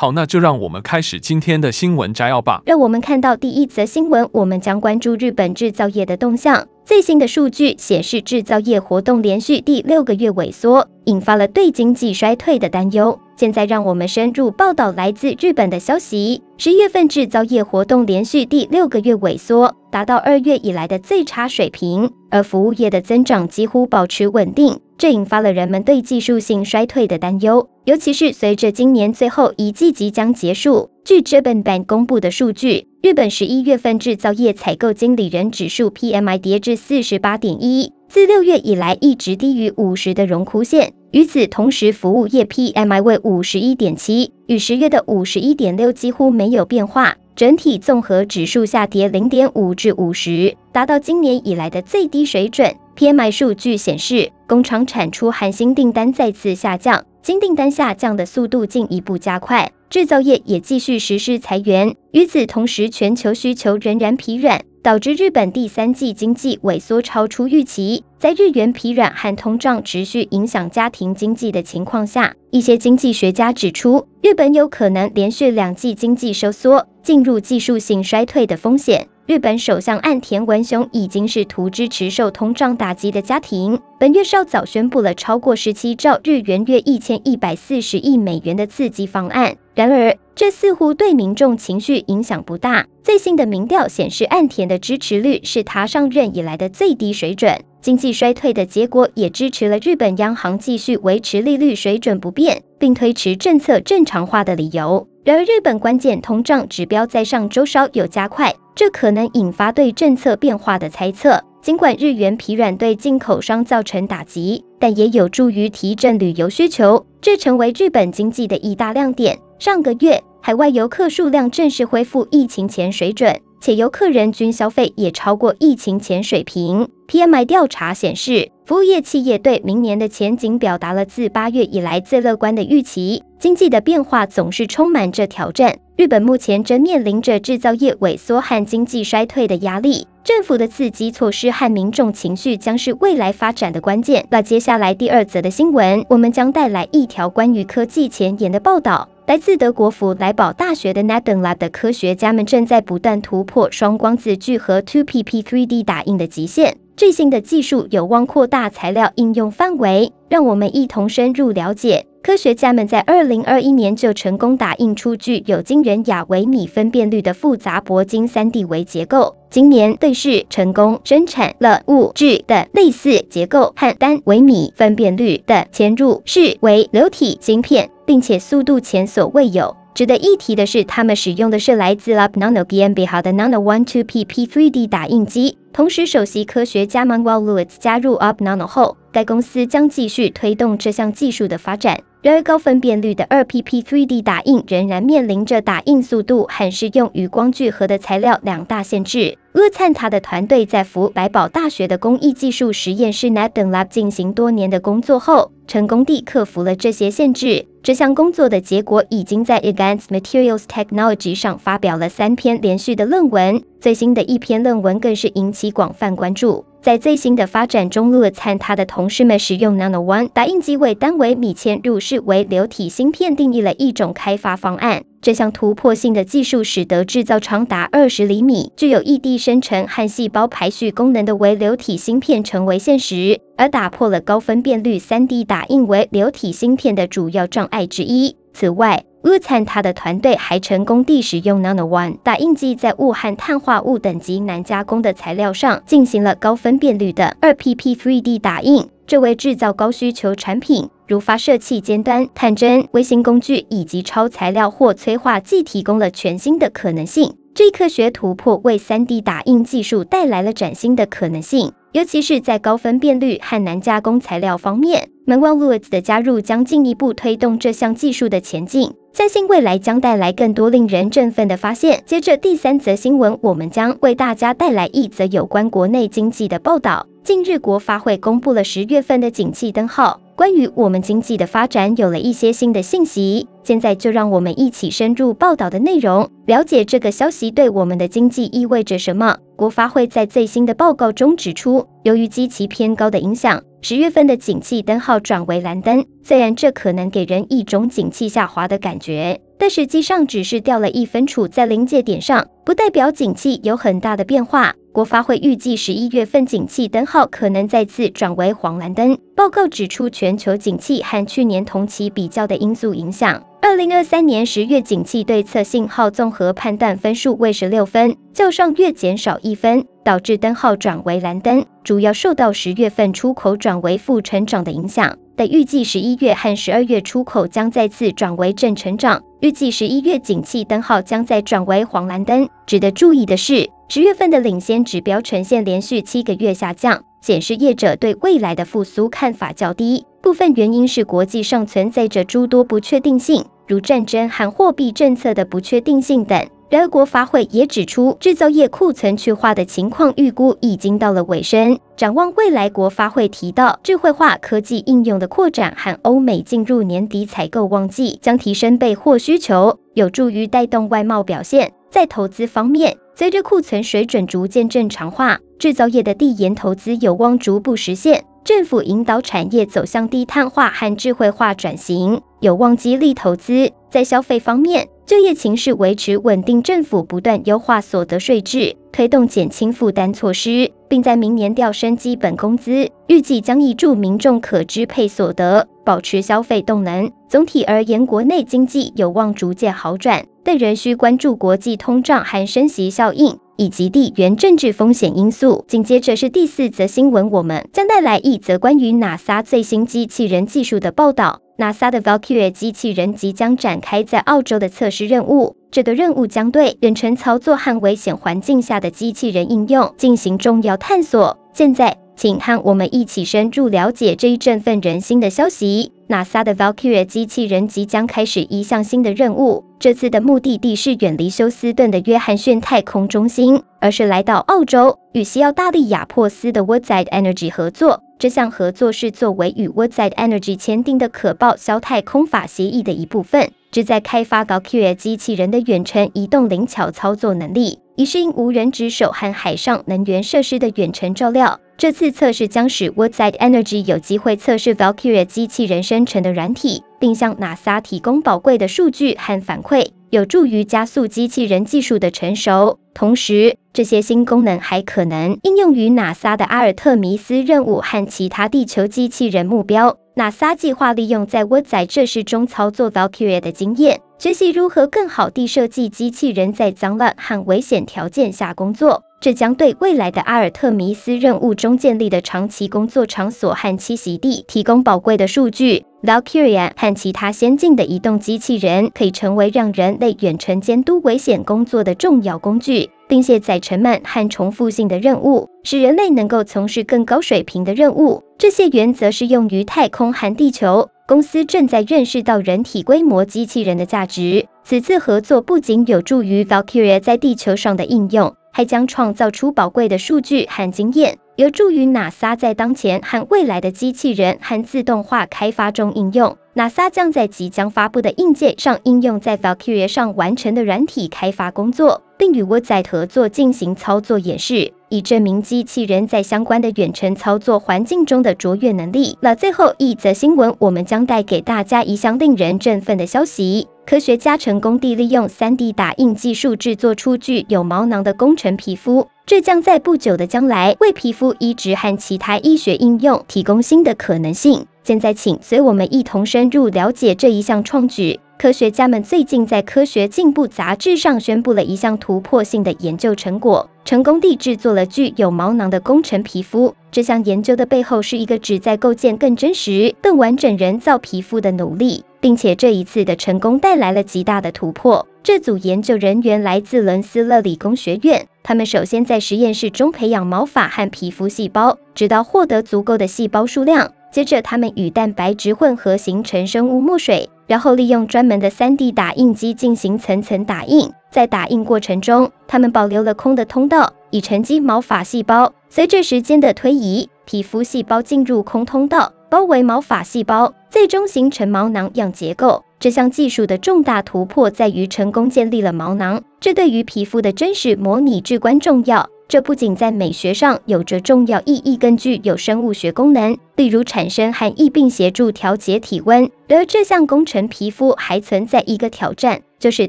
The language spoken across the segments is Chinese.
好，那就让我们开始今天的新闻摘要吧。让我们看到第一则新闻，我们将关注日本制造业的动向。最新的数据显示，制造业活动连续第六个月萎缩，引发了对经济衰退的担忧。现在让我们深入报道来自日本的消息。十月份制造业活动连续第六个月萎缩，达到二月以来的最差水平，而服务业的增长几乎保持稳定。这引发了人们对技术性衰退的担忧，尤其是随着今年最后一季即将结束。据 Japan 公布的数据，日本十一月份制造业采购经理人指数 PMI 跌至四十八点一，自六月以来一直低于五十的荣枯线。与此同时，服务业 PMI 为五十一点七，与十月的五十一点六几乎没有变化。整体综合指数下跌零点五至五十，达到今年以来的最低水准。PMI 数据显示，工厂产出含新订单再次下降，新订单下降的速度进一步加快。制造业也继续实施裁员。与此同时，全球需求仍然疲软，导致日本第三季经济萎缩超出预期。在日元疲软和通胀持续影响家庭经济的情况下，一些经济学家指出，日本有可能连续两季经济收缩，进入技术性衰退的风险。日本首相岸田文雄已经试图支持受通胀打击的家庭，本月稍早宣布了超过十七兆日元（约一千一百四十亿美元）的刺激方案。然而，这似乎对民众情绪影响不大。最新的民调显示，岸田的支持率是他上任以来的最低水准。经济衰退的结果也支持了日本央行继续维持利率水准不变，并推迟政策正常化的理由。然而，日本关键通胀指标在上周稍有加快。这可能引发对政策变化的猜测。尽管日元疲软对进口商造成打击，但也有助于提振旅游需求，这成为日本经济的一大亮点。上个月，海外游客数量正式恢复疫情前水准。且游客人均消费也超过疫情前水平。PMI 调查显示，服务业企业对明年的前景表达了自八月以来最乐观的预期。经济的变化总是充满着挑战，日本目前正面临着制造业萎缩和经济衰退的压力。政府的刺激措施和民众情绪将是未来发展的关键。那接下来第二则的新闻，我们将带来一条关于科技前沿的报道。来自德国弗莱堡大学的 Neden Lab 的科学家们正在不断突破双光子聚合 2PP 3D 打印的极限。最新的技术有望扩大材料应用范围。让我们一同深入了解。科学家们在2021年就成功打印出具有惊人亚微米分辨率的复杂铂金 3D 微结构。今年更是成功生产了物质的类似结构和单微米分辨率的嵌入式微流体晶片。并且速度前所未有。值得一提的是，他们使用的是来自 UpNano GmbH 的 Nano One Two P P 3D 打印机。同时，首席科学家 Manuel Lewis 加入 UpNano 后，该公司将继续推动这项技术的发展。然而，高分辨率的 2PP 3D 打印仍然面临着打印速度和适用于光聚合的材料两大限制。厄灿他的团队在弗莱堡大学的工艺技术实验室 Neden Lab 进行多年的工作后，成功地克服了这些限制。这项工作的结果已经在 Advanced Materials Technology 上发表了三篇连续的论文，最新的一篇论文更是引起广泛关注。在最新的发展中，厄灿他的同事们使用 Nano One 打印机为单位米嵌入式微流体芯片定义了一种开发方案。这项突破性的技术使得制造长达二十厘米、具有异地生成和细胞排序功能的微流体芯片成为现实，而打破了高分辨率 3D 打印微流体芯片的主要障碍之一。此外，厄灿他的团队还成功地使用 Nano One 打印机在铀和碳化物等级难加工的材料上进行了高分辨率的 2PP 3D 打印，这为制造高需求产品，如发射器尖端、探针、微型工具以及超材料或催化剂提供了全新的可能性。这一科学突破为 3D 打印技术带来了崭新的可能性，尤其是在高分辨率和难加工材料方面。Manuel Lewitz 的加入将进一步推动这项技术的前进。相信未来将带来更多令人振奋的发现。接着第三则新闻，我们将为大家带来一则有关国内经济的报道。近日，国发会公布了十月份的景气灯号，关于我们经济的发展有了一些新的信息。现在就让我们一起深入报道的内容，了解这个消息对我们的经济意味着什么。国发会在最新的报告中指出，由于基期偏高的影响，十月份的景气灯号转为蓝灯。虽然这可能给人一种景气下滑的感觉，但实际上只是掉了一分，处在临界点上，不代表景气有很大的变化。国发会预计十一月份景气灯号可能再次转为黄蓝灯。报告指出，全球景气和去年同期比较的因素影响。二零二三年十月景气对策信号综合判断分数为十六分，较上月减少一分，导致灯号转为蓝灯，主要受到十月份出口转为负成长的影响。但预计十一月和十二月出口将再次转为正成长，预计十一月景气灯号将再转为黄蓝灯。值得注意的是，十月份的领先指标呈现连续七个月下降，显示业者对未来的复苏看法较低。部分原因是国际上存在着诸多不确定性，如战争和货币政策的不确定性等。然而，国发会也指出，制造业库存去化的情况预估已经到了尾声。展望未来，国发会提到，智慧化科技应用的扩展和欧美进入年底采购旺季，将提升备货需求，有助于带动外贸表现。在投资方面，随着库存水准逐渐正常化，制造业的递延投资有望逐步实现。政府引导产业走向低碳化和智慧化转型，有望激励投资。在消费方面，就业情势维持稳定，政府不断优化所得税制，推动减轻负担措施，并在明年调升基本工资，预计将挹注民众可支配所得，保持消费动能。总体而言，国内经济有望逐渐好转，但仍需关注国际通胀和升息效应以及地缘政治风险因素。紧接着是第四则新闻，我们将带来一则关于 NASA 最新机器人技术的报道。NASA 的 Valkyrie 机器人即将展开在澳洲的测试任务。这个任务将对远程操作和危险环境下的机器人应用进行重要探索。现在，请和我们一起深入了解这一振奋人心的消息。NASA 的 Valkyrie 机器人即将开始一项新的任务。这次的目的地是远离休斯顿的约翰逊太空中心，而是来到澳洲，与西澳大利亚珀斯的 Woodside Energy 合作。这项合作是作为与 Woodside Energy 签订的可报销太空法协议的一部分，旨在开发 Valkyrie 机器人的远程移动灵巧操作能力，以适应无人值守和海上能源设施的远程照料。这次测试将使 Woodside Energy 有机会测试 Valkyrie 机器人生成的软体，并向 NASA 提供宝贵的数据和反馈，有助于加速机器人技术的成熟。同时，这些新功能还可能应用于 NASA 的阿尔特弥斯任务和其他地球机器人目标。NASA 计划利用在 Woodside 测试中操作 Valkyrie 的经验，学习如何更好地设计机器人在脏乱和危险条件下工作。这将对未来的阿尔特弥斯任务中建立的长期工作场所和栖息地提供宝贵的数据。Valkyria 和其他先进的移动机器人可以成为让人类远程监督危险工作的重要工具，并卸载沉闷和重复性的任务，使人类能够从事更高水平的任务。这些原则适用于太空和地球。公司正在认识到人体规模机器人的价值。此次合作不仅有助于 Valkyrie 在地球上的应用。还将创造出宝贵的数据和经验，有助于 NASA 在当前和未来的机器人和自动化开发中应用。NASA 将在即将发布的硬件上应用在 Valkyrie 上完成的软体开发工作，并与 Woodside 合作进行操作演示，以证明机器人在相关的远程操作环境中的卓越能力。那最后一则新闻，我们将带给大家一项令人振奋的消息。科学家成功地利用 3D 打印技术制作出具有毛囊的工程皮肤，这将在不久的将来为皮肤移植和其他医学应用提供新的可能性。现在，请随我们一同深入了解这一项创举。科学家们最近在《科学进步》杂志上宣布了一项突破性的研究成果，成功地制作了具有毛囊的工程皮肤。这项研究的背后是一个旨在构建更真实、更完整人造皮肤的努力，并且这一次的成功带来了极大的突破。这组研究人员来自伦斯勒理工学院，他们首先在实验室中培养毛发和皮肤细胞，直到获得足够的细胞数量。接着他们与蛋白质混合形成生物墨水，然后利用专门的 3D 打印机进行层层打印。在打印过程中，他们保留了空的通道，以沉积毛发细胞。随着时间的推移，皮肤细胞进入空通道，包围毛发细胞，最终形成毛囊样结构。这项技术的重大突破在于成功建立了毛囊，这对于皮肤的真实模拟至关重要。这不仅在美学上有着重要意义，更具有生物学功能，例如产生汗液并协助调节体温。而这项工程皮肤还存在一个挑战，就是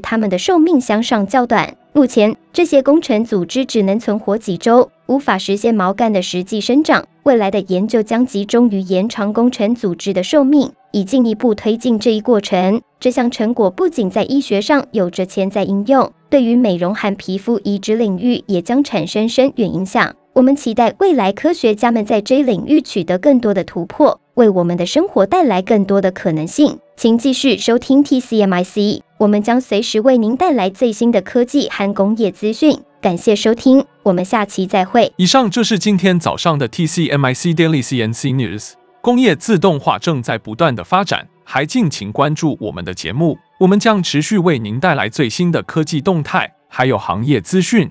它们的寿命相上较短。目前，这些工程组织只能存活几周，无法实现毛干的实际生长。未来的研究将集中于延长工程组织的寿命，以进一步推进这一过程。这项成果不仅在医学上有着潜在应用，对于美容和皮肤移植领域也将产生深远影响。我们期待未来科学家们在这一领域取得更多的突破，为我们的生活带来更多的可能性。请继续收听 TCMIC，我们将随时为您带来最新的科技和工业资讯。感谢收听，我们下期再会。以上就是今天早上的 TCMIC Daily CNC News。工业自动化正在不断的发展，还敬请关注我们的节目，我们将持续为您带来最新的科技动态，还有行业资讯。